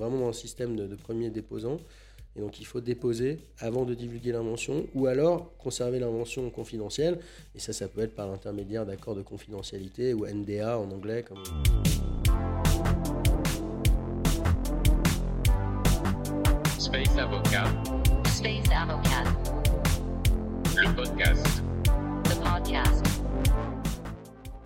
vraiment dans le système de, de premier déposant. Et donc il faut déposer avant de divulguer l'invention ou alors conserver l'invention confidentielle. Et ça, ça peut être par l'intermédiaire d'accords de confidentialité ou NDA en anglais. Comme... Space Avocat. Space Avocat. Le podcast. The podcast.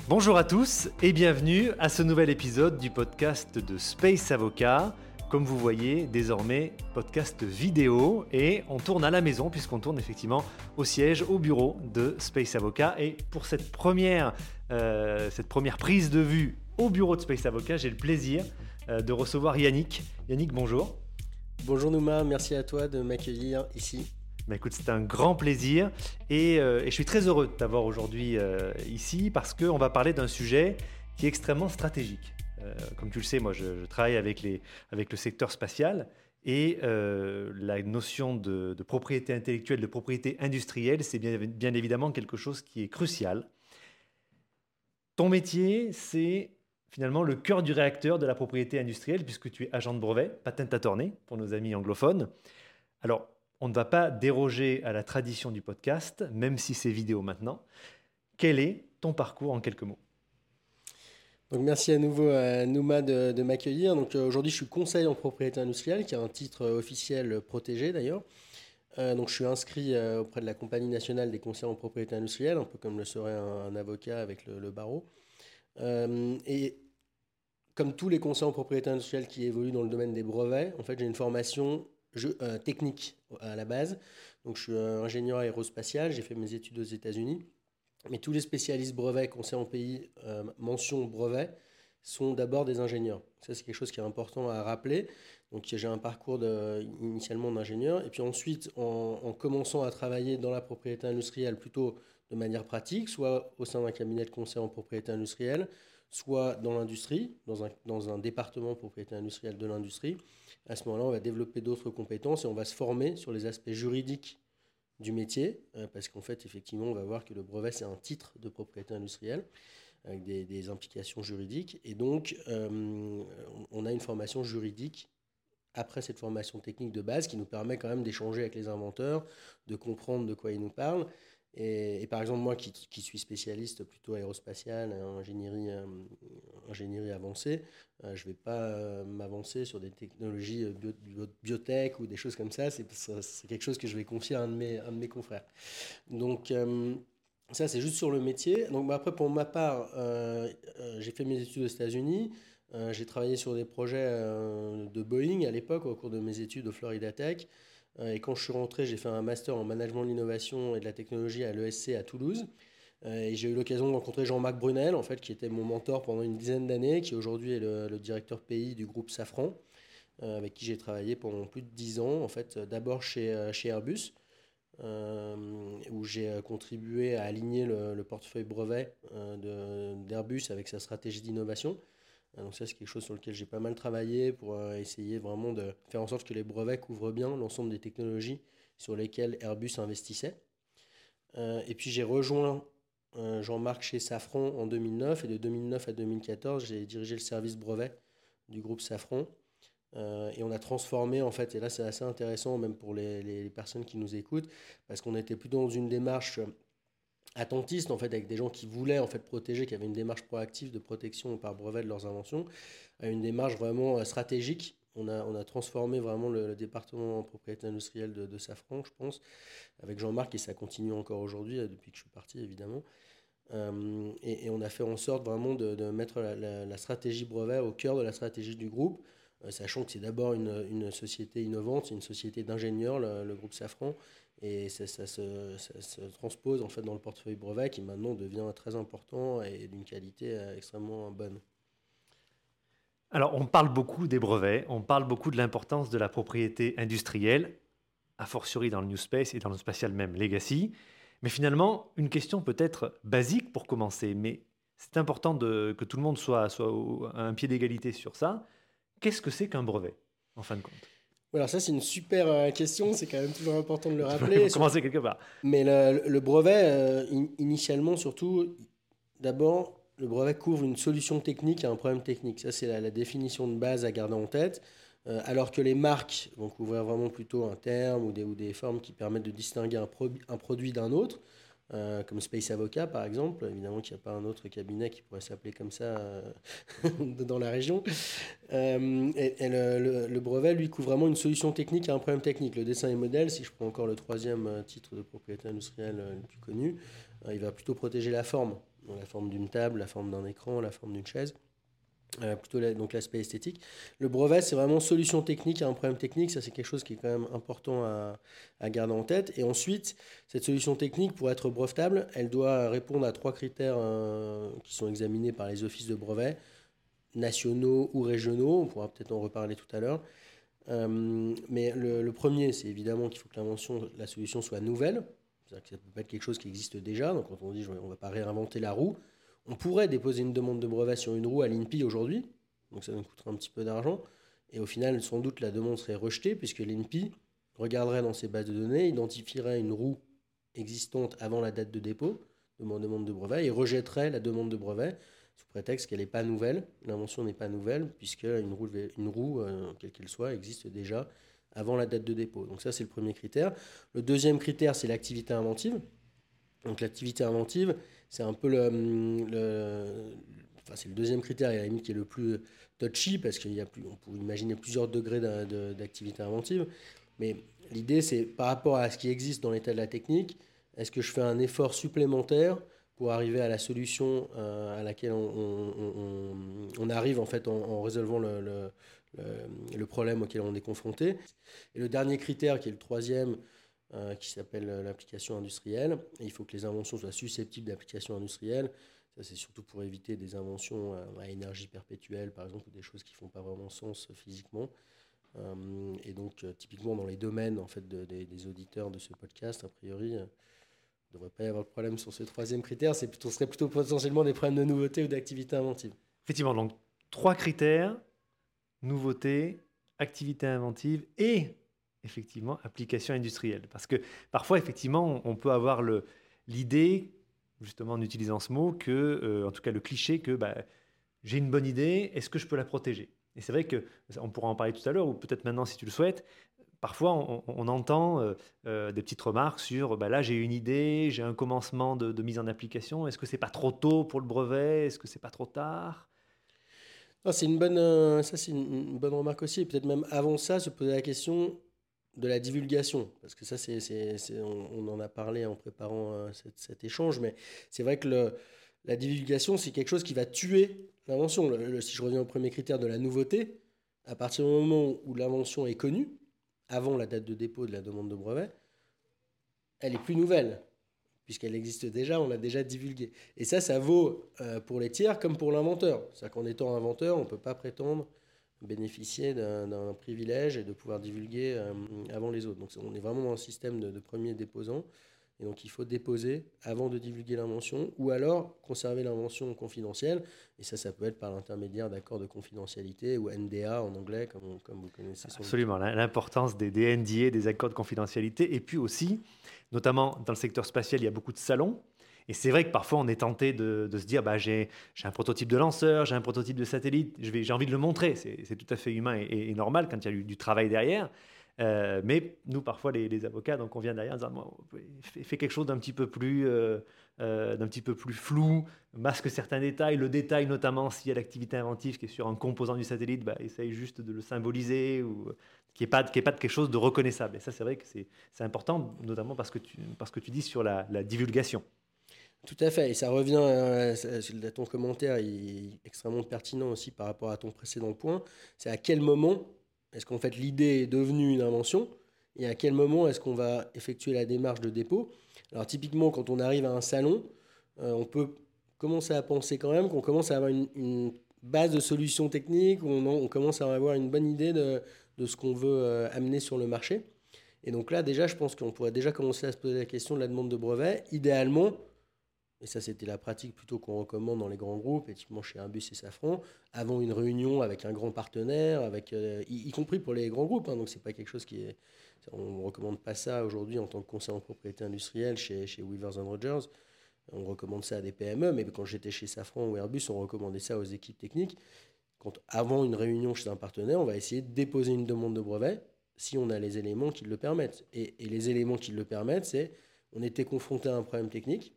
Bonjour à tous et bienvenue à ce nouvel épisode du podcast de Space Avocat. Comme vous voyez, désormais, podcast vidéo et on tourne à la maison puisqu'on tourne effectivement au siège, au bureau de Space Avocat. Et pour cette première, euh, cette première prise de vue au bureau de Space Avocat, j'ai le plaisir euh, de recevoir Yannick. Yannick, bonjour. Bonjour Nouma, merci à toi de m'accueillir ici. Bah écoute, c'est un grand plaisir et, euh, et je suis très heureux de t'avoir aujourd'hui ici parce qu'on va parler d'un sujet qui est extrêmement stratégique. Euh, comme tu le sais, moi je, travaille avec, le secteur spatial et euh, la notion de, propriété intellectuelle, de propriété industrielle, c'est bien, bien évidemment quelque chose qui est crucial. Ton métier, c'est finalement le cœur du réacteur de la propriété industrielle puisque tu es agent de brevet, patent attorney pour nos amis anglophones. Alors, on ne va pas déroger à la tradition du podcast, même si c'est vidéo maintenant. Quel est ton parcours en quelques mots? Donc merci à nouveau à Nouma de, m'accueillir. Donc euh, aujourd'hui je suis conseil en propriété industrielle, qui est un titre euh, officiel protégé d'ailleurs. Euh, donc je suis inscrit euh, auprès de la Compagnie nationale des conseils en propriété industrielle, un peu comme le serait un, avocat avec le, barreau. Euh, et comme tous les conseils en propriété industrielle qui évoluent dans le domaine des brevets, en fait j'ai une formation euh, technique à la base. Donc je suis euh, ingénieur aérospatial, j'ai fait mes études aux États-Unis. Mais tous les spécialistes brevets conseillers en pays, euh, mention brevet, sont d'abord des ingénieurs. Ça, c'est quelque chose qui est important à rappeler. Donc, j'ai un parcours de, initialement d'ingénieur. Et puis ensuite, en, en, commençant à travailler dans la propriété industrielle plutôt de manière pratique, soit au sein d'un cabinet de conseil en propriété industrielle, soit dans l'industrie, dans un, dans un département propriété industrielle de l'industrie. À ce moment-là, on va développer d'autres compétences et on va se former sur les aspects juridiques du métier, euh, parce qu'en fait, effectivement, on va voir que le brevet, c'est un titre de propriété industrielle avec des, des implications juridiques. Et donc, euh, on a une formation juridique après cette formation technique de base qui nous permet quand même d'échanger avec les inventeurs, de comprendre de quoi ils nous parlent. Et, par exemple, moi qui, suis spécialiste plutôt aérospatial, ingénierie, euh, ingénierie avancée, euh, je ne vais pas euh, m'avancer sur des technologies bio, bio, biotech ou des choses comme ça. C'est quelque chose que je vais confier à un de mes, un de mes confrères. Donc, euh, ça, c'est juste sur le métier. Donc, bah, après, pour ma part, euh, euh, j'ai fait mes études aux États-Unis. Euh, j'ai travaillé sur des projets euh, de Boeing à l'époque, au cours de mes études au Florida Tech. Euh, et quand je suis rentré, j'ai fait un master en management de l'innovation et de la technologie à l'ESC à Toulouse. Euh, et j'ai eu l'occasion de rencontrer Jean-Marc Brunel, en fait, qui était mon mentor pendant une dizaine d'années, qui aujourd'hui est le, directeur pays du groupe Safran, euh, avec qui j'ai travaillé pendant plus de dix ans, en fait, d'abord chez, Airbus. Euh, où j'ai contribué à aligner le, le portefeuille brevet euh, d'Airbus avec sa stratégie d'innovation. Donc ça, c'est quelque chose sur lequel j'ai pas mal travaillé pour euh, essayer vraiment de faire en sorte que les brevets couvrent bien l'ensemble des technologies sur lesquelles Airbus investissait. Euh, et puis j'ai rejoint euh, Jean-Marc chez Safran en 2009 et de 2009 à 2014, j'ai dirigé le service brevet du groupe Safran. Euh, et on a transformé, en fait, et là c'est assez intéressant même pour les, les, les, personnes qui nous écoutent, parce qu'on était plutôt dans une démarche attentiste, en fait, avec des gens qui voulaient en fait, protéger, qui avaient une démarche proactive de protection par brevet de leurs inventions, à une démarche vraiment euh, stratégique. On a, on a transformé vraiment le, département en propriété industrielle de, Safran, je pense, avec Jean-Marc, et ça continue encore aujourd'hui, depuis que je suis parti, évidemment. Euh, et, on a fait en sorte vraiment de, mettre la, stratégie brevet au cœur de la stratégie du groupe, euh, sachant que c'est d'abord une, une, société innovante, une société d'ingénieurs, le, groupe Safran, et ça, se, transpose en fait dans le portefeuille brevet qui maintenant devient très important et d'une qualité euh, extrêmement bonne. Alors on parle beaucoup des brevets, on parle beaucoup de l'importance de la propriété industrielle, a fortiori dans le New Space et dans le spatial même Legacy. Mais finalement, une question peut-être basique pour commencer, mais c'est important que tout le monde soit à un pied d'égalité sur ça. Qu'est-ce que c'est qu'un brevet, en fin de compte? Alors ça c'est une super euh, question, c'est quand même toujours important de le rappeler. commencer quelque part. Mais le, le brevet, euh, in, initialement surtout, d'abord, le brevet couvre une solution technique à un problème technique. Ça c'est la, la, définition de base à garder en tête. Euh, alors que les marques vont couvrir vraiment plutôt un terme ou des, ou des formes qui permettent de distinguer un, pro- un produit d'un autre, euh, comme Space Avocat par exemple. Évidemment qu'il n'y a pas un autre cabinet qui pourrait s'appeler comme ça euh, dans la région. Euh, et le, le- brevet, lui, couvre vraiment une solution technique à un problème technique. Le dessin et modèle, si je prends encore le troisième titre de propriété industrielle le plus connu, il va plutôt protéger la forme. La forme d'une table, la forme d'un écran, la forme d'une chaise. Euh, plutôt donc l'aspect esthétique. Le brevet, c'est vraiment solution technique à un problème technique. Ça, c'est quelque chose qui est quand même important à, garder en tête. Et ensuite, cette solution technique, pour être brevetable, elle doit répondre à trois critères euh, qui sont examinés par les offices de brevet, nationaux ou régionaux. On pourra peut-être en reparler tout à l'heure. Euh, mais le, premier, c'est évidemment qu'il faut que l'invention, la solution soit nouvelle. C'est-à-dire que ça peut pas être quelque chose qui existe déjà. Donc quand on dit on ne va pas réinventer la roue, on pourrait déposer une demande de brevet sur une roue à l'INPI aujourd'hui. Donc ça nous coûterait un petit peu d'argent. Et au final, sans doute, la demande serait rejetée puisque l'INPI regarderait dans ses bases de données, identifierait une roue existante avant la date de dépôt de mon demande de brevet et rejetterait la demande de brevet sous prétexte qu'elle n'est pas nouvelle. L'invention n'est pas nouvelle puisque une roue, une roue euh, quelle qu'elle soit, existe déjà avant la date de dépôt. Donc ça, c'est le premier critère. Le deuxième critère, c'est l'activité inventive. Donc l'activité inventive, c'est un peu le, le- enfin c'est le deuxième critère la qui est le plus touchy parce qu'il y a plus, on peut imaginer plusieurs degrés d'a- de- d'activité inventive. Mais l'idée, c'est par rapport à ce qui existe dans l'état de la technique, est-ce que je fais un effort supplémentaire pour arriver à la solution euh, à laquelle on, on- arrive en fait en, résolvant le, le- problème auquel on est confronté? Et le dernier critère, qui est le troisième, qui s'appelle euh, l'application industrielle, il faut que les inventions soient susceptibles d'application industrielle. Ça, c'est surtout pour éviter des inventions euh, à énergie perpétuelle, par exemple, ou des choses qui ne font pas vraiment sens euh, physiquement. Et donc, typiquement, dans les domaines en fait, de- des, auditeurs de ce podcast, a priori, il ne devrait pas y avoir de problème sur ce troisième critère. C'est plutôt, ce serait plutôt potentiellement des problèmes de nouveauté ou d'activité inventive. Effectivement, donc trois critères nouveauté, activité inventive et effectivement application industrielle. Parce que parfois, effectivement, on peut avoir l'idée, justement en utilisant ce mot, que, euh, en tout cas le cliché, que bah, j'ai une bonne idée, est-ce que je peux la protéger? Et c'est vrai que, on pourra en parler tout à l'heure, ou peut-être maintenant si tu le souhaites, parfois on, entend euh, euh, des petites remarques sur, bah, là j'ai une idée, j'ai un commencement de, mise en application, est-ce que c'est pas trop tôt pour le brevet, est-ce que c'est pas trop tard? C'est une bonne, ça c'est une, une bonne remarque aussi. Peut-être même avant ça, se poser la question de la divulgation. Parce que ça, c'est, c'est- c'est- on, en a parlé en préparant euh, cet, échange. Mais c'est vrai que la divulgation, c'est quelque chose qui va tuer l'invention. Si je reviens au premier critère de la nouveauté, à partir du moment où l'invention est connue, avant la date de dépôt de la demande de brevet, elle est plus nouvelle. Puisqu'elle existe déjà, on l'a déjà divulguée. Et ça, ça vaut euh, pour les tiers comme pour l'inventeur. C'est-à-dire qu'en étant inventeur, on ne peut pas prétendre bénéficier d'un privilège et de pouvoir divulguer euh, avant les autres. Donc on est vraiment dans un système de, de premier déposant. Et donc il faut déposer avant de divulguer l'invention ou alors conserver l'invention confidentielle. Et ça, ça peut être par l'intermédiaire d'accords de confidentialité ou NDA en anglais, comme, comme vous connaissez. Absolument, l'im- l'importance des NDA, des accords de confidentialité, et puis aussi, notamment dans le secteur spatial, il y a beaucoup de salons. Et c'est vrai que parfois on est tenté de, se dire bah, j'ai un prototype de lanceur, j'ai un prototype de satellite, j'ai envie de le montrer. C'est tout à fait humain et, normal quand il y a eu du travail derrière. Euh, mais nous, parfois, les, avocats, donc on vient derrière en disant fais, quelque chose d'un petit peu plus, euh, euh, d'un petit peu plus flou, masque certains détails, le détail notamment s'il y a l'activité inventive qui est sur un composant du satellite, bah, essaye juste de le symboliser ou n'y ait, pas- quelque chose de reconnaissable. Et ça, c'est vrai que c'est important, notamment parce que tu, dis sur la divulgation. Tout à fait, et ça revient à ton commentaire, extrêmement pertinent aussi par rapport à ton précédent point. C'est à quel moment est-ce qu'en fait l'idée est devenue une invention et à quel moment est-ce qu'on va effectuer la démarche de dépôt. Alors typiquement, quand on arrive à un salon, euh, on peut commencer à penser quand même qu'on commence à avoir une, base de solutions techniques, on, en- on commence à avoir une bonne idée de, de ce qu'on veut euh, amener sur le marché. Et donc là, déjà, je pense qu'on pourrait déjà commencer à se poser la question de la demande de brevet. Idéalement, et ça, c'était la pratique plutôt qu'on recommande dans les grands groupes, et typiquement chez Airbus et Safran, avant une réunion avec un grand partenaire, avec, euh, y, compris pour les grands groupes. hein, donc, c'est pas quelque chose qui est. On ne recommande pas ça aujourd'hui en tant que conseiller en propriété industrielle chez, chez Weavers and Rogers. On recommande ça à des PME, mais quand j'étais chez Safran ou Airbus, on recommandait ça aux équipes techniques. quand avant une réunion chez un partenaire, on va essayer de déposer une demande de brevet si on a les éléments qui le permettent. Et, et les éléments qui le permettent, c'est on était confronté à un problème technique.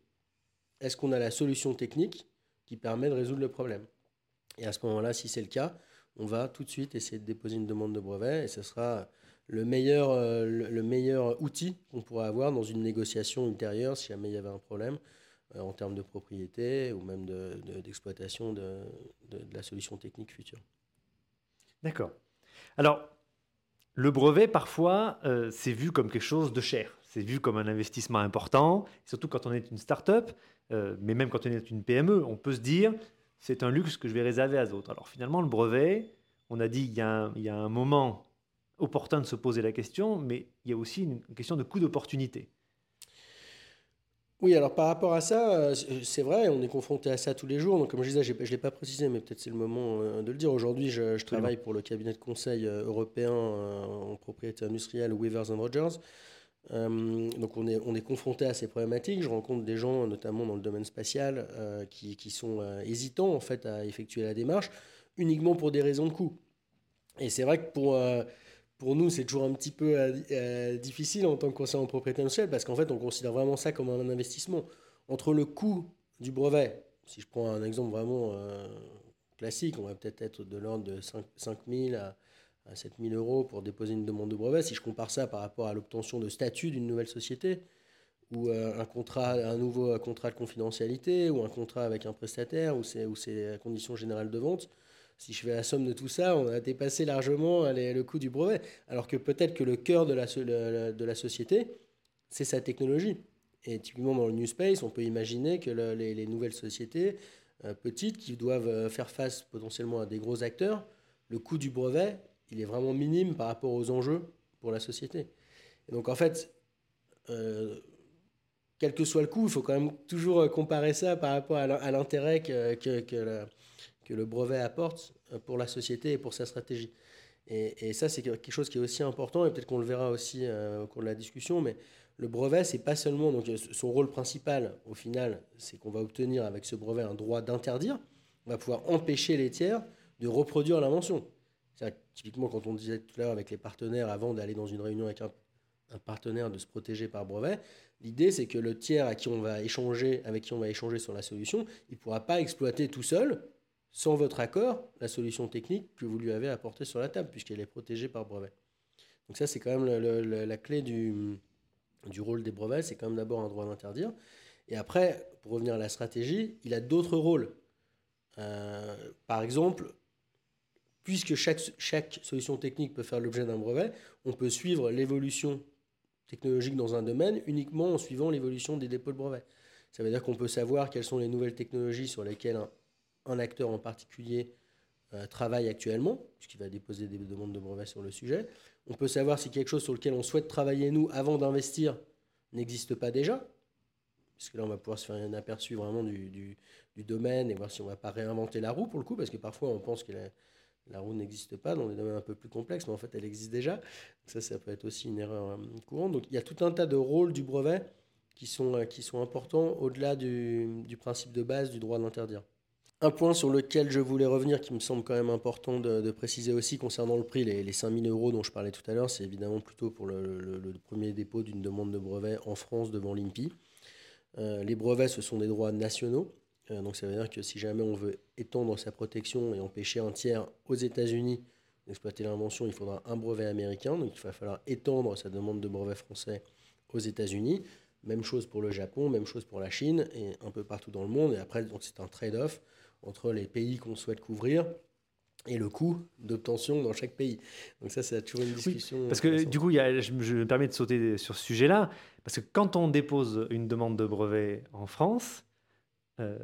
Est-ce qu'on a la solution technique qui permet de résoudre le problème? Et à ce moment-là, si c'est le cas, on va tout de suite essayer de déposer une demande de brevet et ce sera le meilleur, euh, le, le meilleur outil qu'on pourra avoir dans une négociation ultérieure si jamais il y avait un problème euh, en termes de propriété ou même de- de- d'exploitation de, de- de la solution technique future. D'accord. Alors, le brevet, parfois, euh, c'est vu comme quelque chose de cher. C'est vu comme un investissement important, surtout quand on est une start-up, euh, mais même quand on est une PME, on peut se dire, c'est un luxe que je vais réserver à d'autres. Alors finalement, le brevet, on a dit, il y a un, il y a un moment opportun de se poser la question, mais il y a aussi une question de coût d'opportunité. Oui, alors par rapport à ça, euh, c'est vrai, on est confronté à ça tous les jours. Donc, comme je disais, je ne l'ai pas précisé, mais peut-être c'est le moment euh, de le dire. Aujourd'hui, je, je travaille pour le cabinet de conseil européen en propriété industrielle Weavers and Rogers. Euh, donc, on est, on est confronté à ces problématiques. Je rencontre des gens, notamment dans le domaine spatial, euh, qui, sont euh, hésitants en fait à effectuer la démarche, uniquement pour des raisons de coût. Et c'est vrai que pour, nous, c'est toujours un petit peu difficile en tant que conseiller en propriété industrielle parce qu'en fait, on considère vraiment ça comme un investissement. Entre le coût du brevet, si je prends un exemple vraiment classique, on va peut-être être de l'ordre de 5, 000 à, à 7 000 euros pour déposer une demande de brevet. Si je compare ça par rapport à l'obtention de statut d'une nouvelle société, ou euh, un contrat, un nouveau contrat de confidentialité, ou un contrat avec un prestataire, ou c'est, ou c'est la condition générale de vente, si je fais la somme de tout ça, on a dépassé largement le coût du brevet. Alors que peut-être que le cœur de la, de la société, c'est sa technologie. Et typiquement dans le New Space, on peut imaginer que le- les, les nouvelles sociétés euh, petites qui doivent euh, faire face potentiellement à des gros acteurs, le coût du brevet, il est vraiment minime par rapport aux enjeux pour la société. Et donc en fait, euh, quel que soit le coût, il faut quand même toujours euh, comparer ça par rapport à l'in- à l'intérêt que, que, que le brevet apporte euh, pour la société et pour sa stratégie. Et, et ça, c'est quelque chose qui est aussi important, et peut-être qu'on le verra aussi au cours de la discussion, mais le brevet, c'est pas seulement, donc son rôle principal, au final, c'est qu'on va obtenir avec ce brevet un droit d'interdire, on va pouvoir empêcher les tiers de reproduire l'invention. Typiquement, quand on disait tout à l'heure avec les partenaires, avant d'aller dans une réunion avec un, un partenaire, de se protéger par brevet, l'idée, c'est que le tiers à qui on va échanger, avec qui on va échanger sur la solution, il ne pourra pas exploiter tout seul sans votre accord, la solution technique que vous lui avez apportée sur la table, puisqu'elle est protégée par brevet. Donc ça, c'est quand même le- la clé du, du rôle des brevets, c'est quand même d'abord un droit d'interdire. Et après, pour revenir à la stratégie, il a d'autres rôles. Euh, par exemple, puisque chaque, solution technique peut faire l'objet d'un brevet, on peut suivre l'évolution technologique dans un domaine uniquement en suivant l'évolution des dépôts de brevets. Ça veut dire qu'on peut savoir quelles sont les nouvelles technologies sur lesquelles un, acteur en particulier euh, travaille actuellement, puisqu'il va déposer des demandes de brevets sur le sujet. On peut savoir si quelque chose sur lequel on souhaite travailler, nous, avant d'investir, n'existe pas déjà, puisque là, on va pouvoir se faire un aperçu vraiment du domaine et voir si on ne va pas réinventer la roue, pour le coup, parce que parfois, on pense que la, la roue n'existe pas dans des domaines un peu plus complexes, mais en fait, elle existe déjà. Ça, ça peut être aussi une erreur euh, courante. Donc, il y a tout un tas de rôles du brevet qui sont, euh, importants au-delà du, du principe de base du droit d'interdire. Un point sur lequel je voulais revenir, qui me semble quand même important de, préciser aussi concernant le prix, les, les 5000 euros dont je parlais tout à l'heure, c'est évidemment plutôt pour le premier dépôt d'une demande de brevet en France devant l'INPI. Euh, les brevets, ce sont des droits nationaux. Euh, donc ça veut dire que si jamais on veut étendre sa protection et empêcher un tiers aux États-Unis d'exploiter l'invention, il faudra un brevet américain. Donc il va falloir étendre sa demande de brevet français aux États-Unis. Même chose pour le Japon, même chose pour la Chine et un peu partout dans le monde. Et après, donc c'est un trade-off entre les pays qu'on souhaite couvrir et le coût d'obtention dans chaque pays. Donc ça, c'est toujours une discussion. Parce que du coup, il y a- je me permets de sauter sur ce sujet-là, parce que quand on dépose une demande de brevet en France, euh,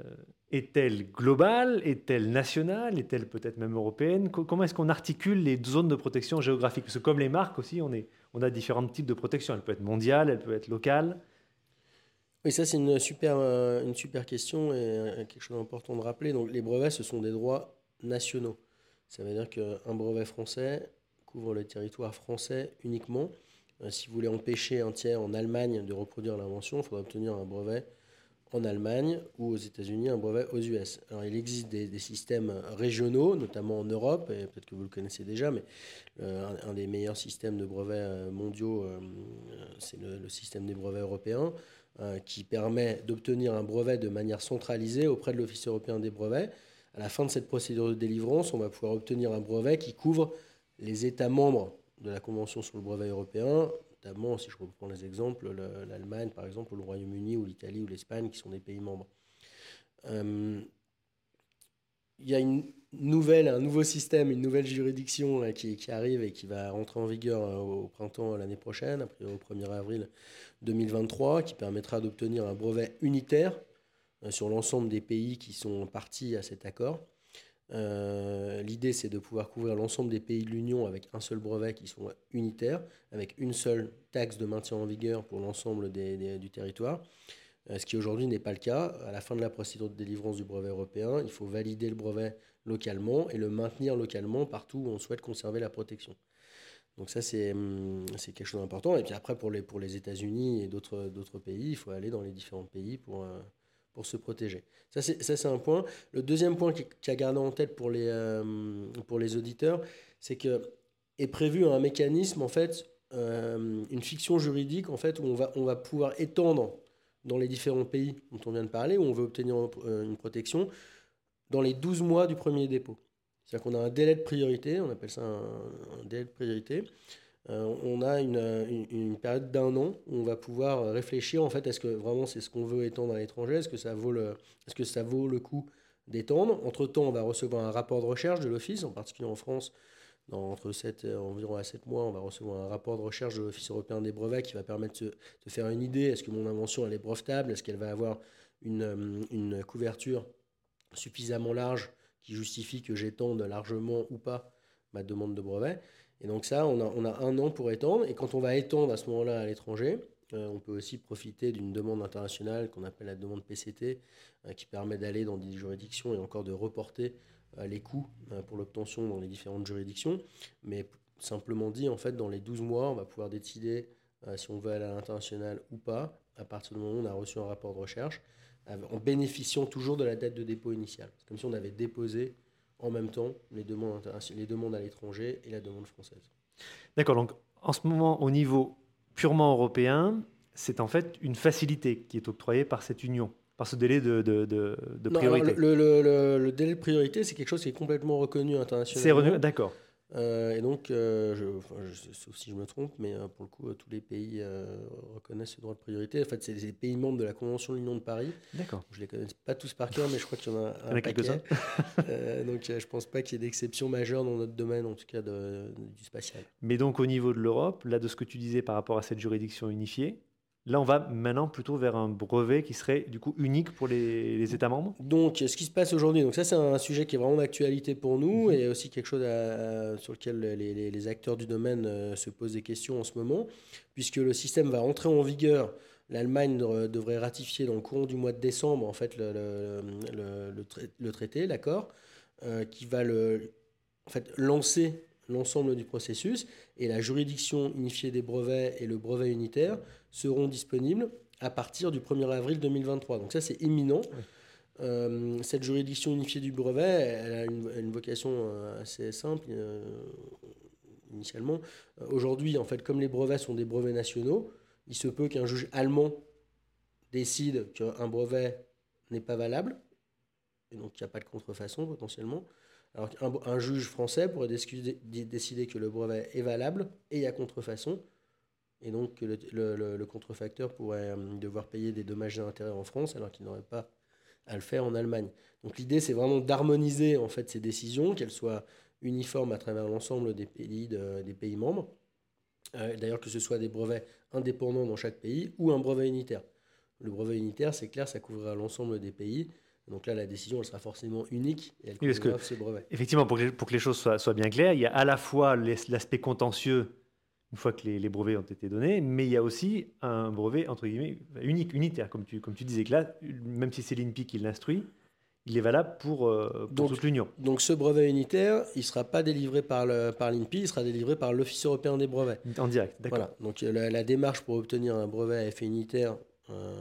est-elle globale? Est-elle nationale? Est-elle peut-être même européenne? Co- Comment est-ce qu'on articule les zones de protection géographique? Parce que comme les marques aussi, on, a différents types de protection. Elle peut être mondiale, elle peut être locale. Oui, ça c'est une super, euh, une super question et euh, quelque chose d'important de rappeler. Donc les brevets, ce sont des droits nationaux. Ça veut dire qu'un brevet français couvre le territoire français uniquement. Si vous voulez empêcher un tiers en Allemagne de reproduire l'invention, il faudra obtenir un brevet en Allemagne ou aux États-Unis, un brevet aux US. Alors il existe des, systèmes régionaux, notamment en Europe, et peut-être que vous le connaissez déjà, mais euh, un, des meilleurs systèmes de brevets euh, mondiaux, euh, c'est le, système des brevets européens, qui permet d'obtenir un brevet de manière centralisée auprès de l'Office européen des brevets. À la fin de cette procédure de délivrance, on va pouvoir obtenir un brevet qui couvre les États membres de la Convention sur le brevet européen, notamment, si je reprends les exemples, le- l'Allemagne, par exemple, ou le Royaume-Uni, ou l'Italie, ou l'Espagne, qui sont des pays membres. Euh, il y a une nouvelle, un nouveau système, une nouvelle juridiction là, qui, arrive et qui va rentrer en vigueur euh, au printemps l'année prochaine, a priori au 1er avril 2023, qui permettra d'obtenir un brevet unitaire euh, sur l'ensemble des pays qui sont partis à cet accord. Euh, L'idée, c'est de pouvoir couvrir l'ensemble des pays de l'Union avec un seul brevet qui soit unitaire, avec une seule taxe de maintien en vigueur pour l'ensemble du territoire. Euh, ce qui aujourd'hui n'est pas le cas. À la fin de la procédure de délivrance du brevet européen, il faut valider le brevet localement et le maintenir localement partout où on souhaite conserver la protection. Donc ça, c'est hum, quelque chose d'important. Et puis après, pour les, États-Unis et d'autres pays, il faut aller dans les différents pays pour, euh, pour se protéger. Ça, c'est un point. Le deuxième point qui, qui a gardé en tête pour les, euh, pour les auditeurs, c'est que est prévu un mécanisme, en fait, euh, une fiction juridique, en fait, où on va, on va pouvoir étendre dans les différents pays dont on vient de parler, où on veut obtenir euh, une protection, dans les 12 mois du premier dépôt. C'est-à-dire qu'on a un délai de priorité, on appelle ça un délai de priorité. Euh, on a une, période d'un an où on va pouvoir réfléchir, en fait, est-ce que vraiment c'est ce qu'on veut étendre à l'étranger Est-ce que, ça vaut le- est-ce que ça vaut le coup d'étendre. Entre-temps, on va recevoir un rapport de recherche de l'Office, en particulier en France, dans, entre 7, euh, environ à 7 mois, on va recevoir un rapport de recherche de l'Office européen des brevets qui va permettre de, de faire une idée. Est-ce que mon invention est brevetable? Est-ce qu'elle va avoir euh, une couverture suffisamment large qui justifie que j'étende largement ou pas ma demande de brevet Et donc ça, on a, un an pour étendre. Et quand on va étendre à ce moment-là à l'étranger, euh, on peut aussi profiter d'une demande internationale qu'on appelle la demande PCT, euh, qui permet d'aller dans des juridictions et encore de reporter euh, les coûts pour l'obtention dans les différentes juridictions. Mais simplement dit, en fait, dans les 12 mois, on va pouvoir décider si on veut aller à l'international ou pas, à partir du moment où on a reçu un rapport de recherche, en bénéficiant toujours de la date de dépôt initiale. C'est comme si on avait déposé en même temps les demandes, internation- les demandes à l'étranger et la demande française. D'accord, donc en ce moment, au niveau purement européen, c'est en fait une facilité qui est octroyée par cette union, par ce délai de, de, de- de Non, priorité. le, le- le- le délai de priorité, c'est quelque chose qui est complètement reconnu C'est internationalement. revenu- D'accord. Euh, et donc, euh, je, enfin, je- sauf si je me trompe, mais euh, pour le coup, tous les pays reconnaissent ce droit de priorité. En fait, c'est les pays membres de la Convention de l'Union de Paris. D'accord. Je les connais pas tous par cœur, mais je crois qu'il y en a Il y en un quelques-uns. Donc, je pense pas qu'il y ait d'exception majeure dans notre domaine, en tout cas de- du spatial. Mais donc au niveau de l'Europe, là de ce que tu disais par rapport à cette juridiction unifiée, là on va maintenant plutôt vers un brevet qui serait du coup unique pour les, les États membres? Donc, ce qui se passe aujourd'hui, donc ça, c'est un sujet qui est vraiment d'actualité pour nous Mhm. et aussi quelque chose à- à- sur lequel les, les- les acteurs du domaine euh, se posent des questions en ce moment, puisque le système va entrer en vigueur. L'Allemagne devra- devrait ratifier dans le courant du mois de décembre en fait le, le- le- le trai- le traité, l'accord, euh, qui va le, en fait, lancer l'ensemble du processus et la juridiction unifiée des brevets et le brevet unitaire seront disponibles à partir du 1er avril 2023. Donc ça, c'est imminent. Euh, cette juridiction unifiée du brevet, elle a une, une vocation euh, assez simple euh, initialement. Euh, Aujourd'hui, en fait, comme les brevets sont des brevets nationaux, il se peut qu'un juge allemand décide qu'un brevet n'est pas valable, et donc il n'y a pas de contrefaçon potentiellement. Alors qu'un un juge français pourrait décider que le brevet est valable et il y a contrefaçon, et donc que le, le- contrefacteur pourrait euh, devoir payer des dommages et intérêts en France alors qu'il n'aurait pas à le faire en Allemagne. Donc l'idée, c'est vraiment d'harmoniser en fait ces décisions, qu'elles soient uniformes à travers l'ensemble des pays, de- des pays membres. Euh, D'ailleurs, que ce soit des brevets indépendants dans chaque pays ou un brevet unitaire. Le brevet unitaire, c'est clair, ça couvrira l'ensemble des pays. Donc là, la décision, elle sera forcément unique et elle Oui, parce ce brevet. Effectivement, pour que, les- pour que les choses soient, soient bien claires, il y a à la fois l'aspect contentieux une fois que les, les brevets ont été donnés, mais il y a aussi un brevet entre guillemets unique, unitaire, comme tu, comme tu disais que là, même si c'est l'INPI qui l'instruit, il est valable pour, euh, pour Donc, toute l'Union. Donc ce brevet unitaire, il ne sera pas délivré par l'INPI, il sera délivré par l'Office européen des brevets. En direct, d'accord. Voilà. Donc euh, la, la démarche pour obtenir un brevet à effet unitaire euh,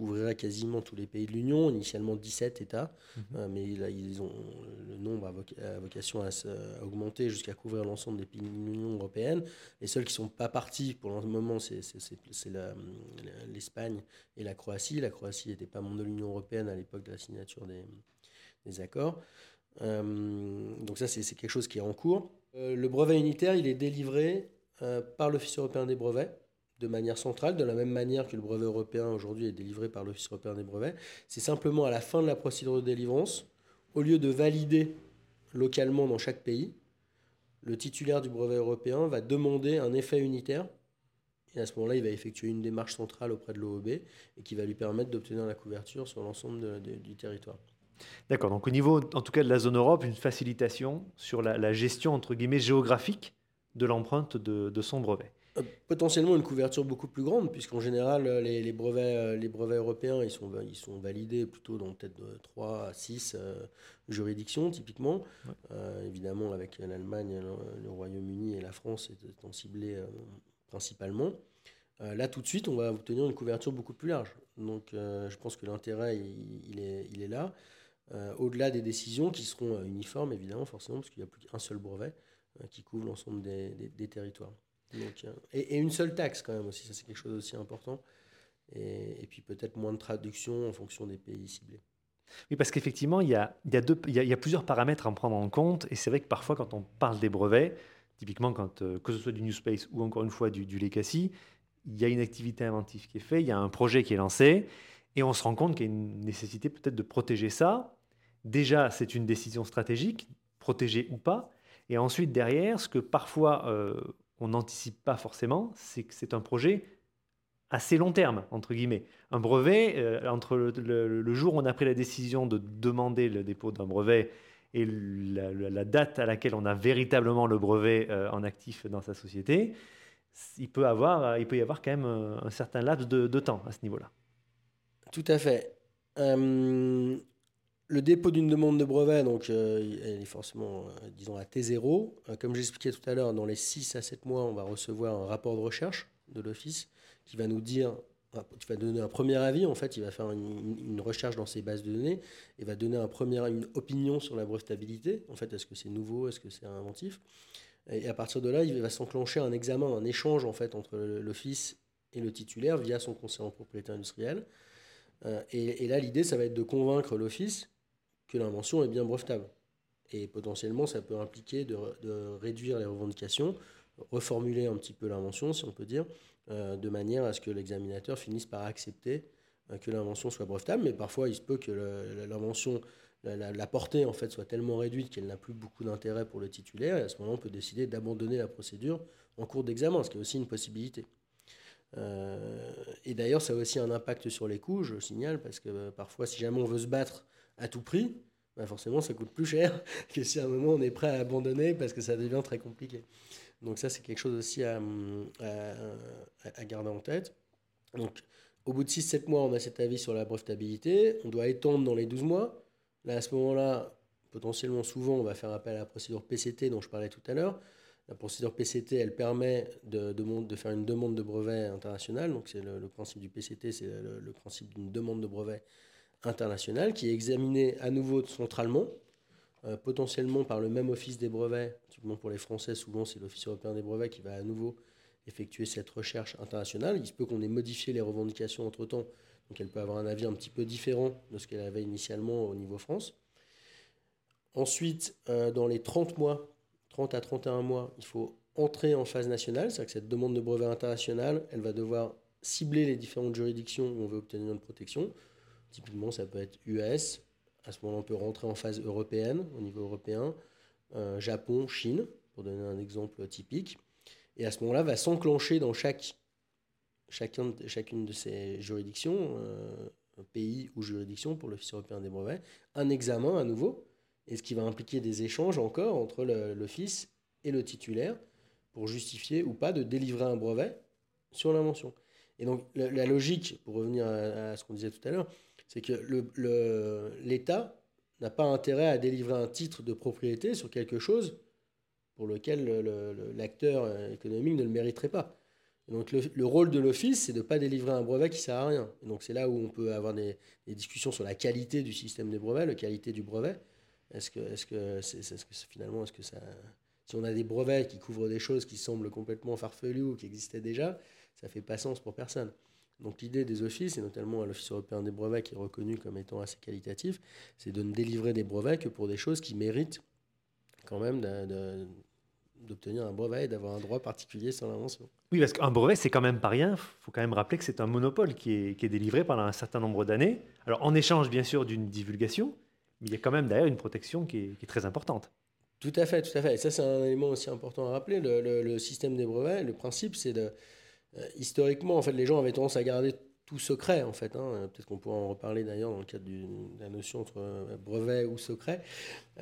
couvrirait quasiment tous les pays de l'Union, initialement 17 États, Mhm. euh, mais là, ils ont, le nombre a, voc- a vocation à, augmenter jusqu'à couvrir l'ensemble des pays de l'Union européenne. Les seuls qui ne sont pas partis pour le moment, c'est l'Espagne et la Croatie. La Croatie n'était pas membre de l'Union européenne à l'époque de la signature des, des accords. Euh, donc ça, c'est quelque chose qui est en cours. Euh, le brevet unitaire, il est délivré par l'Office européen des brevets de manière centrale, de la même manière que le brevet européen aujourd'hui est délivré par l'Office européen des brevets. C'est simplement à la fin de la procédure de délivrance, au lieu de valider localement dans chaque pays, le titulaire du brevet européen va demander un effet unitaire. Et à ce moment-là, il va effectuer une démarche centrale auprès de l'OEB et qui va lui permettre d'obtenir la couverture sur l'ensemble du territoire. D'accord, donc au niveau, en tout cas, de la zone Europe, une facilitation sur la, gestion, entre guillemets, géographique de l'empreinte de son brevet. Euh, Potentiellement une couverture beaucoup plus grande, puisqu'en général, euh, les, les brevets, euh, les brevets européens, ils sont, va- ils sont validés plutôt dans peut-être de 3 à 6 euh, juridictions, typiquement. Ouais. Euh, évidemment, avec l'Allemagne, le, le Royaume-Uni et la France étant ciblés euh, principalement. Euh, là, tout de suite, on va obtenir une couverture beaucoup plus large. Donc, euh, je pense que l'intérêt, il, il est, il est là. Euh, Au-delà des décisions qui seront euh, uniformes, évidemment, forcément, parce qu'il n'y a plus qu'un seul brevet euh, qui couvre l'ensemble des, des- des territoires. Euh, et, une seule taxe quand même aussi, ça c'est quelque chose aussi important. Et, puis peut-être moins de traduction en fonction des pays ciblés. Oui, parce qu'effectivement, il y a, y, a y a plusieurs paramètres à prendre en compte. Et c'est vrai que parfois, quand on parle des brevets, typiquement, quand, euh, que ce soit du New Space ou encore une fois du, du Legacy, il y a une activité inventive qui est faite, il y a un projet qui est lancé, et on se rend compte qu'il y a une nécessité peut-être de protéger ça. Déjà, c'est une décision stratégique, protéger ou pas. Et ensuite, derrière, ce que parfois euh, on n'anticipe pas forcément, c'est que c'est un projet assez long terme, entre guillemets. Un brevet, euh, entre le, jour où on a pris la décision de demander le dépôt d'un brevet et la, date à laquelle on a véritablement le brevet euh, en actif dans sa société, il peut, avoir, il peut y avoir quand même un certain laps de, de temps à ce niveau-là. Tout à fait. Euh, le dépôt d'une demande de brevet, donc, euh, elle est forcément, euh, disons, à T0. Euh, comme j'expliquais tout à l'heure, dans les 6 à 7 mois, on va recevoir un rapport de recherche de l'Office qui va nous dire, qui va donner un premier avis. En fait, il va faire une, recherche dans ses bases de données et va donner un premier, une opinion sur la brevetabilité. En fait, est-ce que c'est nouveau, est-ce que c'est inventif? Et à partir de là, il va s'enclencher un examen, un échange en fait entre l'Office et le titulaire via son conseil en propriété industrielle. Et là, l'idée, ça va être de convaincre l'Office que l'invention est bien brevetable. Et potentiellement, ça peut impliquer de, réduire les revendications, reformuler un petit peu l'invention, si on peut dire, euh, de manière à ce que l'examinateur finisse par accepter euh, que l'invention soit brevetable. Mais parfois, il se peut que l'invention, la, portée en fait soit tellement réduite qu'elle n'a plus beaucoup d'intérêt pour le titulaire. Et à ce moment, on peut décider d'abandonner la procédure en cours d'examen, ce qui est aussi une possibilité. Euh, et d'ailleurs, ça a aussi un impact sur les coûts, je signale, parce que parfois, si jamais on veut se battre à tout prix, bah forcément, ça coûte plus cher que si à un moment on est prêt à abandonner parce que ça devient très compliqué. Donc ça, c'est quelque chose aussi à, à- à garder en tête. Donc, au bout de 6-7 mois, on a cet avis sur la brevetabilité. On doit étendre dans les 12 mois. Là, à ce moment-là, potentiellement, souvent, on va faire appel à la procédure PCT dont je parlais tout à l'heure. La procédure PCT, elle permet de, de, faire une demande de brevet international. Donc, c'est le, le principe du PCT, c'est le, le principe d'une demande de brevet internationale qui est examinée à nouveau centralement, euh, potentiellement par le même office des brevets. Typiquement pour les Français, souvent, c'est l'Office européen des brevets qui va à nouveau effectuer cette recherche internationale. Il se peut qu'on ait modifié les revendications entre-temps, donc elle peut avoir un avis un petit peu différent de ce qu'elle avait initialement au niveau France. Ensuite, euh, dans les 30 mois, 30 à 31 mois, il faut entrer en phase nationale, c'est-à-dire que cette demande de brevet international, elle va devoir cibler les différentes juridictions où on veut obtenir notre protection. Typiquement, ça peut être US. À ce moment-là, on peut rentrer en phase européenne, au niveau européen. Euh, Japon, Chine, pour donner un exemple typique. Et à ce moment-là, va s'enclencher dans chaque, chacun chacune de ces juridictions, euh, pays ou juridiction pour l'Office européen des brevets, un examen à nouveau, et ce qui va impliquer des échanges encore entre l'Office et le titulaire pour justifier ou pas de délivrer un brevet sur l'invention. Et donc la, logique, pour revenir à ce qu'on disait tout à l'heure, c'est que le- le- l'État n'a pas intérêt à délivrer un titre de propriété sur quelque chose pour lequel le- le- le- l'acteur économique ne le mériterait pas. Donc le, le rôle de l'office, c'est de ne pas délivrer un brevet qui sert à rien. Et donc c'est là où on peut avoir des, discussions sur la qualité du système des brevets, la qualité du brevet. Est-ce que, est-ce que, finalement, est-ce que ça, si on a des brevets qui couvrent des choses qui semblent complètement farfelues ou qui existaient déjà, ça fait pas sens pour personne. Donc l'idée des offices, et notamment à l'Office européen des brevets qui est reconnu comme étant assez qualitatif, c'est de ne délivrer des brevets que pour des choses qui méritent quand même d'obtenir un brevet et d'avoir un droit particulier sur l'invention. Oui, parce qu'un brevet, c'est quand même pas rien. Il faut quand même rappeler que c'est un monopole qui est, qui est délivré pendant un certain nombre d'années. Alors, en échange, bien sûr, d'une divulgation, mais il y a quand même d'ailleurs une protection qui est, qui est très importante. Tout à fait, tout à fait. Et ça, c'est un élément aussi important à rappeler. Le, le- le système des brevets, le principe, c'est de. Euh, historiquement, en fait, les gens avaient tendance à garder tout secret, en fait. hein. Peut-être qu'on pourra en reparler d'ailleurs dans le cadre de la notion entre euh, brevet ou secret.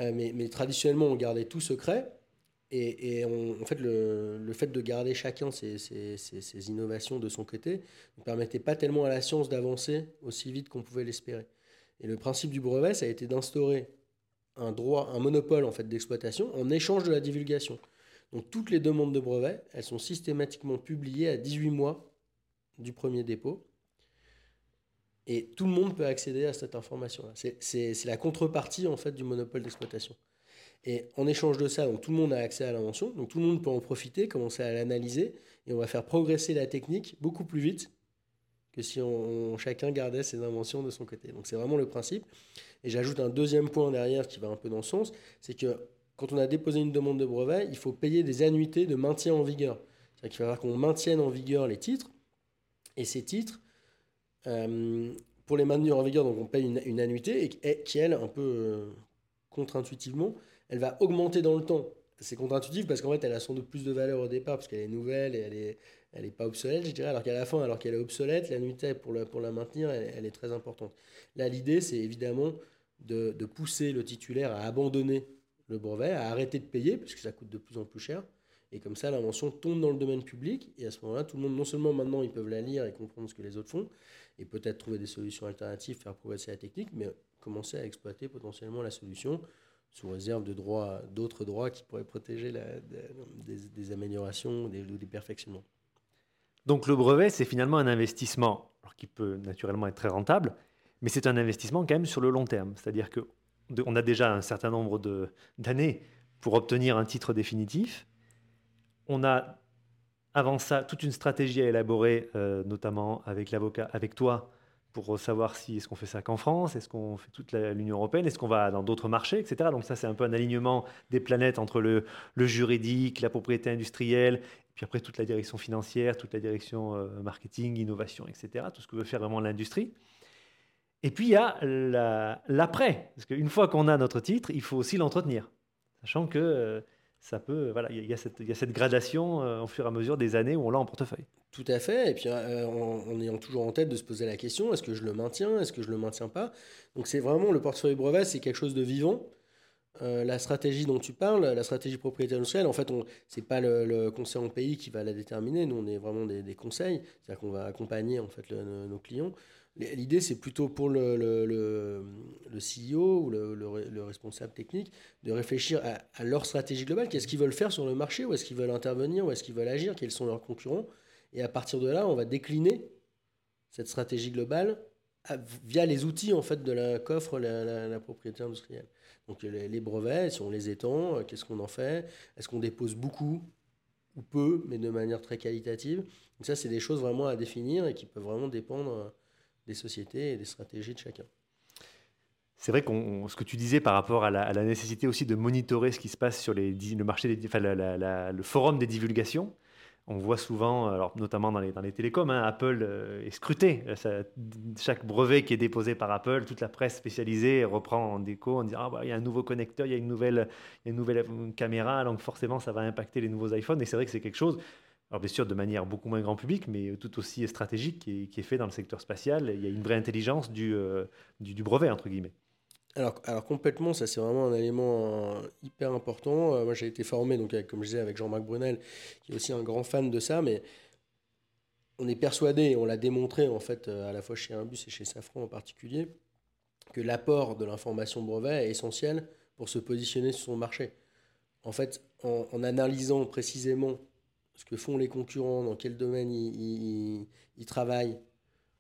Euh, mais, traditionnellement, on gardait tout secret. Et, on- en fait, le, fait de garder chacun ses- ses innovations de son côté ne permettait pas tellement à la science d'avancer aussi vite qu'on pouvait l'espérer. Et le principe du brevet, ça a été d'instaurer un droit, un monopole en fait d'exploitation en échange de la divulgation. Donc toutes les demandes de brevets, elles sont systématiquement publiées à 18 mois du premier dépôt. Et tout le monde peut accéder à cette information-là. C'est- la contrepartie en fait du monopole d'exploitation. Et en échange de ça, donc tout le monde a accès à l'invention, donc tout le monde peut en profiter, commencer à l'analyser, et on va faire progresser la technique beaucoup plus vite que si on, chacun gardait ses inventions de son côté. Donc c'est vraiment le principe. Et j'ajoute un deuxième point derrière qui va un peu dans ce sens, c'est que quand on a déposé une demande de brevet, il faut payer des annuités de maintien en vigueur. C'est-à-dire qu'il va falloir qu'on maintienne en vigueur les titres, et ces titres, euh, pour les maintenir en vigueur, donc on paye une, annuité, qui, elle, un peu euh, contre-intuitivement, elle va augmenter dans le temps. C'est contre-intuitif parce qu'en fait, elle a sans doute plus de valeur au départ, parce qu'elle est nouvelle et elle est, elle est pas obsolète, je dirais, alors qu'à la fin, alors qu'elle est obsolète, l'annuité pour la, pour la maintenir, elle, est très importante. Là, l'idée, c'est évidemment de, de pousser le titulaire à abandonner le brevet, à arrêter de payer, parce que ça coûte de plus en plus cher. Et comme ça, l'invention tombe dans le domaine public. Et à ce moment-là, tout le monde, non seulement maintenant, ils peuvent la lire et comprendre ce que les autres font, et peut-être trouver des solutions alternatives, faire progresser la technique, mais commencer à exploiter potentiellement la solution sous réserve de droits, d'autres droits qui pourraient protéger des, améliorations des- ou des perfectionnements. Donc, le brevet, c'est finalement un investissement qui peut naturellement être très rentable, mais c'est un investissement quand même sur le long terme. C'est-à-dire que on a déjà un certain nombre d'années pour obtenir un titre définitif. On a avant ça toute une stratégie à élaborer, euh, notamment avec l'avocat, avec toi, pour savoir si est-ce qu'on fait ça qu'en France, est-ce qu'on fait toute l'Union européenne, est-ce qu'on va dans d'autres marchés, etc. Donc ça, c'est un peu un alignement des planètes entre le, le juridique, la propriété industrielle, puis après toute la direction financière, toute la direction euh, marketing, innovation, etc. Tout ce que veut faire vraiment l'industrie. Et puis il y a la- l'après, parce qu'une fois qu'on a notre titre, il faut aussi l'entretenir, sachant que euh, ça peut, voilà, il y, a- cette- gradation euh, au fur et à mesure des années où on l'a en portefeuille. Tout à fait. Et puis euh, en, ayant toujours en tête de se poser la question est-ce que je le maintiens Est-ce que je le maintiens pas? Donc c'est vraiment le portefeuille brevet, c'est quelque chose de vivant. Euh, la stratégie dont tu parles, la stratégie propriété industrielle, en fait, on c'est pas le, conseil en pays qui va la déterminer. Nous, on est vraiment des, conseils, c'est-à-dire qu'on va accompagner en fait nos clients. L'idée, c'est plutôt pour le, le, le, CEO ou le, le- le responsable technique de réfléchir à, leur stratégie globale. Qu'est-ce qu'ils veulent faire sur le marché? Où est-ce qu'ils veulent intervenir? Où est-ce qu'ils veulent agir? Quels sont leurs concurrents? Et à partir de là, on va décliner cette stratégie globale via les outils en fait de la qu'offre la, la- la propriété industrielle. Donc les, les brevets, si on les étend, euh, qu'est-ce qu'on en fait? Est-ce qu'on dépose beaucoup ou peu, mais de manière très qualitative? Donc ça, c'est des choses vraiment à définir et qui peuvent vraiment dépendre euh, des sociétés et des stratégies de chacun. C'est vrai qu'on, ce que tu disais par rapport à la, nécessité aussi de monitorer ce qui se passe sur les, le marché, des, enfin, le forum des divulgations. On voit souvent, alors notamment dans les, dans les télécoms, hein, Apple euh, est scruté. Euh, chaque brevet qui est déposé par Apple, toute la presse spécialisée reprend en déco en disant ah, bah, il y a un nouveau connecteur, il y a une nouvelle, une nouvelle caméra, donc forcément ça va impacter les nouveaux iPhones. Et c'est vrai que c'est quelque chose, alors bien sûr de manière beaucoup moins grand public, mais tout aussi stratégique qui est, fait dans le secteur spatial. Il y a une vraie intelligence du, euh, brevet, entre guillemets. Alors, complètement, ça c'est vraiment un élément euh, hyper important. Euh, moi j'ai été formé, donc, comme je disais, avec Jean-Marc Brunel, qui est aussi un grand fan de ça, mais on est persuadé, on l'a démontré en fait, à la fois chez Airbus et chez Safran en particulier, que l'apport de l'information brevet est essentiel pour se positionner sur son marché. En fait, en analysant précisément ce que font les concurrents, dans quel domaine ils, travaillent,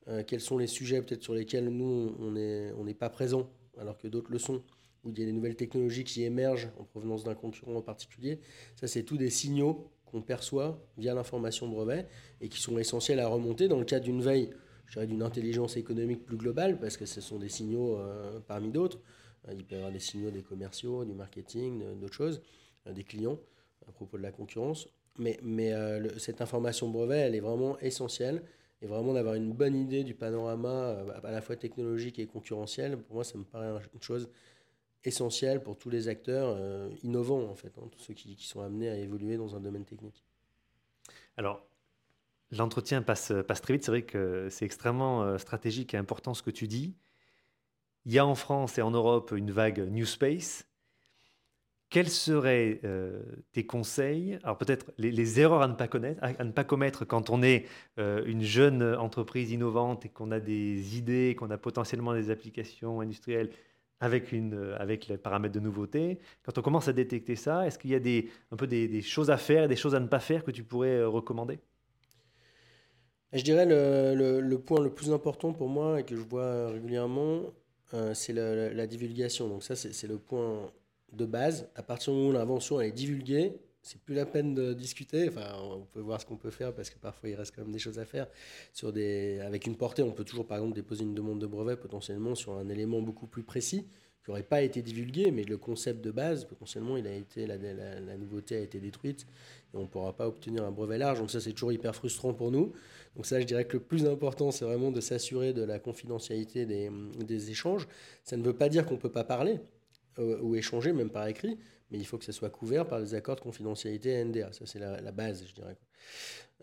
euh, quels sont les sujets peut-être sur lesquels nous, on n'est pas présent, alors que d'autres le sont, où il y a des nouvelles technologies qui émergent en provenance d'un concurrent en particulier. Ça, c'est tous des signaux qu'on perçoit via l'information brevet et qui sont essentiels à remonter dans le cadre d'une veille, je dirais, d'une intelligence économique plus globale, parce que ce sont des signaux euh, parmi d'autres. Euh, Il peut y avoir des signaux des commerciaux, du marketing, d'autres choses, des clients à propos de la concurrence. Mais, mais euh, cette information brevet, elle est vraiment essentielle. Et vraiment d'avoir une bonne idée du panorama euh, à la fois technologique et concurrentiel, pour moi, ça me paraît une chose essentielle pour tous les acteurs euh, innovants, en fait, hein, tous ceux qui, qui sont amenés à évoluer dans un domaine technique. Alors, l'entretien passe, passe très vite. C'est vrai que c'est extrêmement stratégique et important ce que tu dis. Il y a en France et en Europe une vague New Space. Quels seraient euh, tes conseils? Alors peut-être les, erreurs à ne pas connaître, à, ne pas commettre quand on est euh, une jeune entreprise innovante et qu'on a des idées, qu'on a potentiellement des applications industrielles avec, une, euh, avec les paramètres de nouveauté. Quand on commence à détecter ça, est-ce qu'il y a des, un peu des, choses à faire des choses à ne pas faire que tu pourrais recommander? Je dirais le, le- point le plus important pour moi et que je vois régulièrement, c'est la, la- divulgation. Donc ça, c'est le point de base. À partir du moment où l'invention est divulguée, c'est plus la peine de discuter. Enfin, on peut voir ce qu'on peut faire parce que parfois il reste quand même des choses à faire. Sur des, avec une portée, on peut toujours par exemple déposer une demande de brevet potentiellement sur un élément beaucoup plus précis qui n'aurait pas été divulgué, mais le concept de base, potentiellement, il a été, la, la- nouveauté a été détruite et on ne pourra pas obtenir un brevet large. Donc ça, c'est toujours hyper frustrant pour nous. Donc ça, je dirais que le plus important, c'est vraiment de s'assurer de la confidentialité des, des échanges. Ça ne veut pas dire qu'on ne peut pas parler ou échanger, même par écrit, mais il faut que ça soit couvert par des accords de confidentialité NDA. Ça, c'est la, base, je dirais.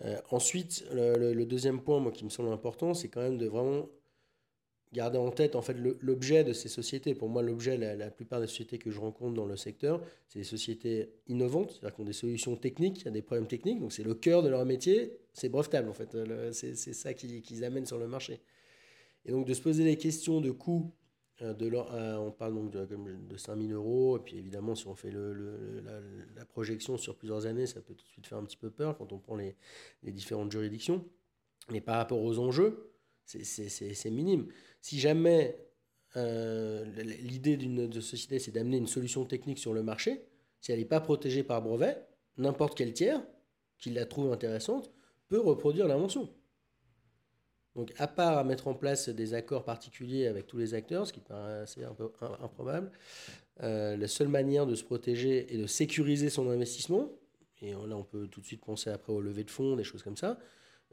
Euh, ensuite, le, deuxième point, moi, qui me semble important, c'est quand même de vraiment garder en tête en fait l'objet de ces sociétés. Pour moi, l'objet, la, la plupart des sociétés que je rencontre dans le secteur, c'est des sociétés innovantes, c'est-à-dire qui ont des solutions techniques, a des problèmes techniques, donc c'est le cœur de leur métier, c'est brevetable en fait. C'est ça qui- qu'ils amènent sur le marché. Et donc de se poser des questions de coût, euh, de leur, euh, on parle donc de, de 5000 euros, et puis évidemment si on fait le, la, projection sur plusieurs années, ça peut tout de suite faire un petit peu peur quand on prend les, les différentes juridictions. Mais par rapport aux enjeux, c'est- minime. Si jamais euh, l'idée d'une de société, c'est d'amener une solution technique sur le marché, si elle n'est pas protégée par brevet, n'importe quel tiers qui la trouve intéressante peut reproduire l'invention. Donc, à part à mettre en place des accords particuliers avec tous les acteurs, ce qui paraît assez un peu im- improbable, euh, la seule manière de se protéger et de sécuriser son investissement, et là on peut tout de suite penser après au levée de fonds, des choses comme ça,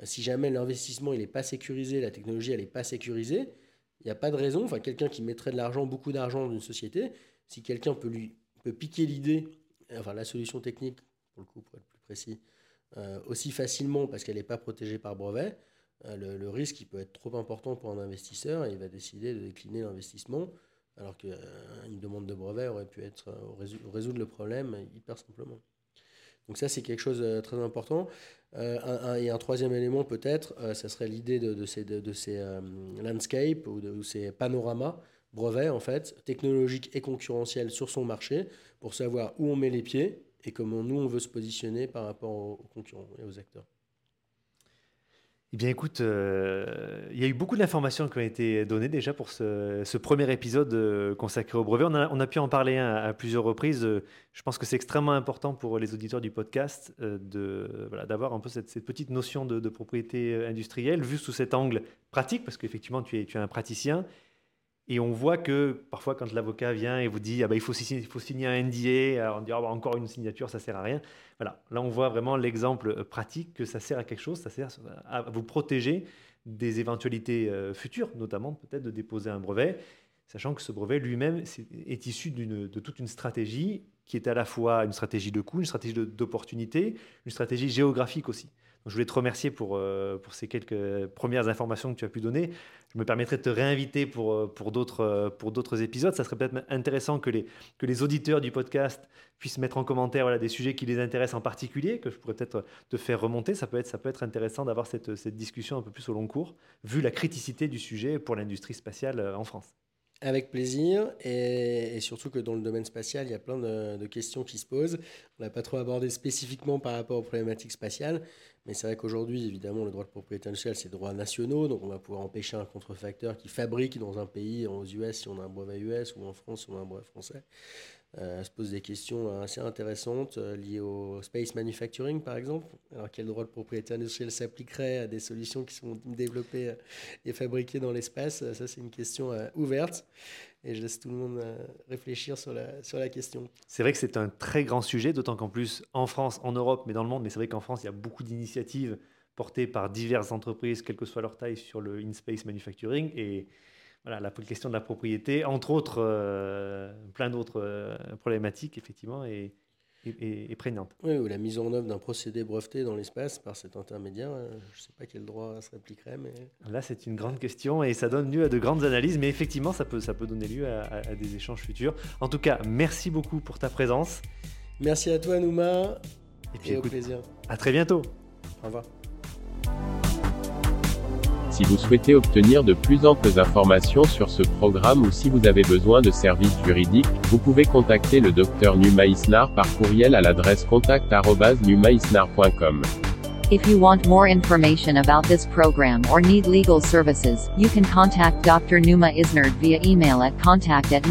euh, si jamais l'investissement n'est pas sécurisé, la technologie n'est pas sécurisée, il n'y a pas de raison, enfin quelqu'un qui mettrait de l'argent, beaucoup d'argent dans une société, si quelqu'un peut lui peut piquer l'idée, enfin la solution technique, pour le coup pour être plus précis, euh, aussi facilement parce qu'elle n'est pas protégée par brevet, euh, le, le risque peut être trop important pour un investisseur et il va décider de décliner l'investissement alors qu'une demande de brevet aurait pu être euh, résou- résoudre le problème hyper simplement. Donc ça c'est quelque chose de très important. Euh, et un troisième élément peut-être, euh, ça serait l'idée de, ces, euh, landscapes ou ces panoramas brevets en fait, technologiques et concurrentiels sur son marché pour savoir où on met les pieds et comment nous on veut se positionner par rapport aux concurrents et aux acteurs. Eh bien, écoute, euh, il y a eu beaucoup d'informations qui ont été données déjà pour ce, premier épisode euh, consacré au brevet. On a, pu en parler à, plusieurs reprises. Euh, Je pense que c'est extrêmement important pour les auditeurs du podcast de, d'avoir un peu cette, petite notion de, propriété industrielle vue sous cet angle pratique, parce qu'effectivement, tu es un praticien. Et on voit que parfois, quand l'avocat vient et vous dit ah ben, il, faut signer, il faut signer un NDA, on dit Ah ben, encore une signature, ça sert à rien. Voilà, là on voit vraiment l'exemple euh, pratique que ça sert à quelque chose, ça sert à vous protéger des éventualités euh, futures, notamment peut-être de déposer un brevet, sachant que ce brevet lui-même c'est- est issu de toute une stratégie qui est à la fois une stratégie de coût, une stratégie d'opportunité, une stratégie géographique aussi. Je voulais te remercier pour, euh, pour ces quelques premières informations que tu as pu donner. Je me permettrai de te réinviter pour, euh, euh, d'autres épisodes. Ça serait peut-être intéressant que les, auditeurs du podcast puissent mettre en commentaire des sujets qui les intéressent en particulier, que je pourrais peut-être te faire remonter. Ça peut être, intéressant d'avoir cette, discussion un peu plus au long cours, vu la criticité du sujet pour l'industrie spatiale en France. Avec plaisir, et, et surtout que dans le domaine spatial, il y a plein de, de questions qui se posent. On n'a pas trop abordé spécifiquement par rapport aux problématiques spatiales, mais c'est vrai qu'aujourd'hui, évidemment, le droit de propriété industrielle, c'est droits nationaux, donc on va pouvoir empêcher un contrefacteur qui fabrique dans un pays, aux US si on a un brevet US, ou en France si on a un brevet français, euh, se pose des questions assez intéressantes euh, liées au space manufacturing, par exemple. Alors, quel droit de propriété industrielle s'appliquerait à des solutions qui sont développées euh, et fabriquées dans l'espace? Ça, c'est une question ouverte. Et je laisse tout le monde réfléchir sur la, sur la question. C'est vrai que c'est un très grand sujet, d'autant qu'en plus, en France, en Europe, mais dans le monde, mais c'est vrai qu'en France, il y a beaucoup d'initiatives portées par diverses entreprises, quelle que soit leur taille, sur le in-space manufacturing. Voilà, la question de la propriété, entre autres, euh, plein d'autres euh, problématiques, effectivement, est- est prégnante. Oui, ou la mise en œuvre d'un procédé breveté dans l'espace par cet intermédiaire. euh, Je ne sais pas quel droit s'appliquerait, mais Là, c'est une grande question et ça donne lieu à de grandes analyses, mais effectivement, ça peut, ça peut donner lieu à, à- à des échanges futurs. En tout cas, merci beaucoup pour ta présence. merci à toi, Nouma, Et puis, et au plaisir. à très bientôt. Au revoir. Si vous souhaitez obtenir de plus amples informations sur ce programme ou si vous avez besoin de services juridiques, vous pouvez contacter le Dr Numa Isnar par courriel à l'adresse contact@numaisnar.com. If you want more information about this program or need legal services, you can contact Dr. Numa Isnerd via email at contact at.